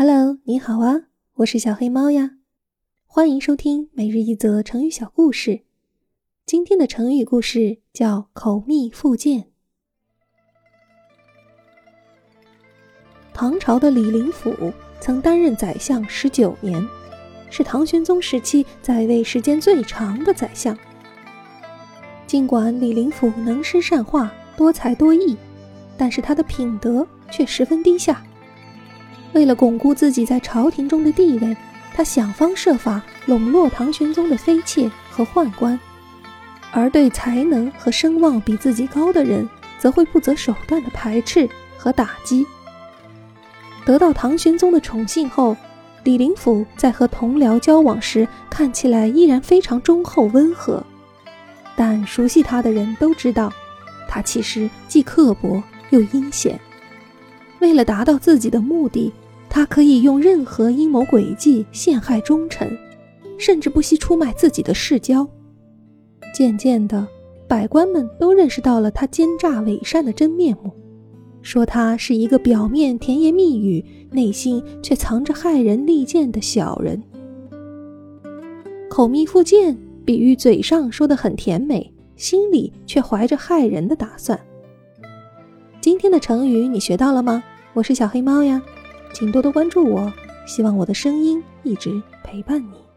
Hello，你好啊，我是小黑猫呀，欢迎收听每日一则成语小故事。今天的成语故事叫“口蜜腹剑”。唐朝的李林甫曾担任宰相十九年，是唐玄宗时期在位时间最长的宰相。尽管李林甫能诗善画、多才多艺，但是他的品德却十分低下。为了巩固自己在朝廷中的地位，他想方设法笼络唐玄宗的妃妾和宦官，而对才能和声望比自己高的人，则会不择手段的排斥和打击。得到唐玄宗的宠幸后，李林甫在和同僚交往时，看起来依然非常忠厚温和，但熟悉他的人都知道，他其实既刻薄又阴险。为了达到自己的目的，他可以用任何阴谋诡计陷害忠臣，甚至不惜出卖自己的世交。渐渐的，百官们都认识到了他奸诈伪善的真面目，说他是一个表面甜言蜜语，内心却藏着害人利剑的小人。口蜜腹剑，比喻嘴上说的很甜美，心里却怀着害人的打算。今天的成语你学到了吗？我是小黑猫呀，请多多关注我，希望我的声音一直陪伴你。